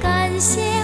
感谢